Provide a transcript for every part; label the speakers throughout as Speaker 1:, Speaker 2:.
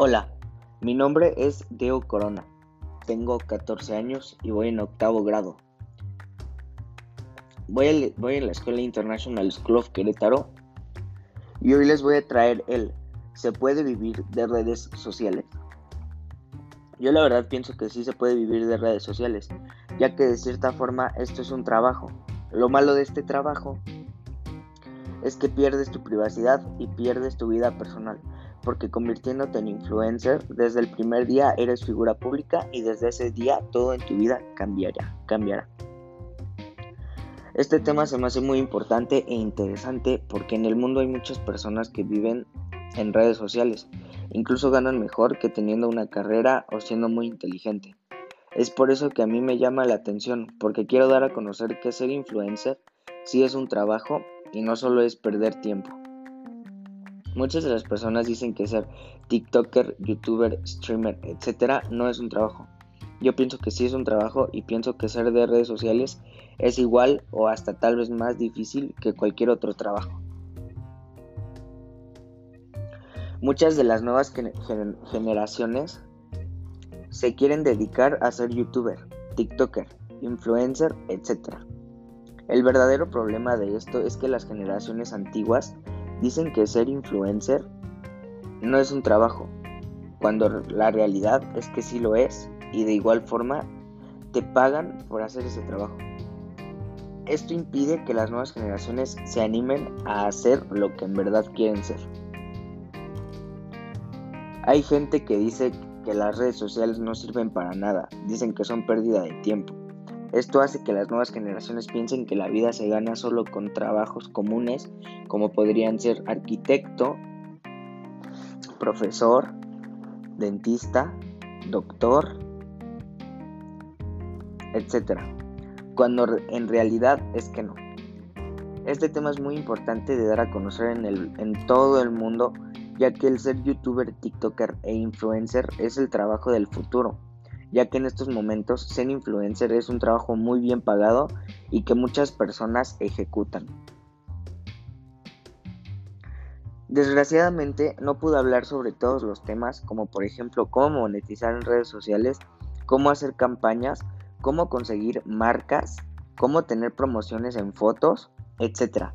Speaker 1: Hola, mi nombre es Deo Corona. Tengo 14 años y voy en octavo grado. Voy a, voy a la Escuela International School of Querétaro y hoy les voy a traer el ¿Se puede vivir de redes sociales? Yo la verdad pienso que sí se puede vivir de redes sociales, ya que de cierta forma esto es un trabajo. Lo malo de este trabajo es que pierdes tu privacidad y pierdes tu vida personal, porque convirtiéndote en influencer, desde el primer día eres figura pública y desde ese día todo en tu vida cambiará, cambiará. Este tema se me hace muy importante e interesante porque en el mundo hay muchas personas que viven en redes sociales, incluso ganan mejor que teniendo una carrera o siendo muy inteligente. Es por eso que a mí me llama la atención, porque quiero dar a conocer que ser influencer sí es un trabajo y no solo es perder tiempo. Muchas de las personas dicen que ser TikToker, YouTuber, streamer, etc. no es un trabajo. Yo pienso que sí es un trabajo y pienso que ser de redes sociales es igual o hasta tal vez más difícil que cualquier otro trabajo. Muchas de las nuevas generaciones se quieren dedicar a ser youtuber, TikToker, influencer, etc. El verdadero problema de esto es que las generaciones antiguas dicen que ser influencer no es un trabajo, cuando la realidad es que sí lo es y de igual forma te pagan por hacer ese trabajo. Esto impide que las nuevas generaciones se animen a hacer lo que en verdad quieren ser. Hay gente que dice que las redes sociales no sirven para nada, dicen que son pérdida de tiempo. Esto hace que las nuevas generaciones piensen que la vida se gana solo con trabajos comunes, como podrían ser arquitecto, profesor, dentista, doctor, etc. Cuando en realidad es que no. Este tema es muy importante de dar a conocer en, el, en todo el mundo, ya que el ser youtuber, tiktoker e influencer es el trabajo del futuro ya que en estos momentos ser influencer es un trabajo muy bien pagado y que muchas personas ejecutan. Desgraciadamente no pude hablar sobre todos los temas como por ejemplo cómo monetizar en redes sociales, cómo hacer campañas, cómo conseguir marcas, cómo tener promociones en fotos, etc.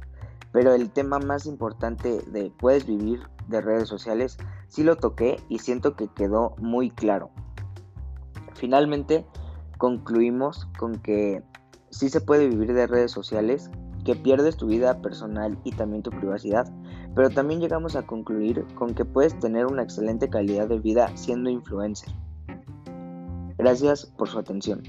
Speaker 1: Pero el tema más importante de puedes vivir de redes sociales sí lo toqué y siento que quedó muy claro. Finalmente, concluimos con que sí se puede vivir de redes sociales, que pierdes tu vida personal y también tu privacidad, pero también llegamos a concluir con que puedes tener una excelente calidad de vida siendo influencer. Gracias por su atención.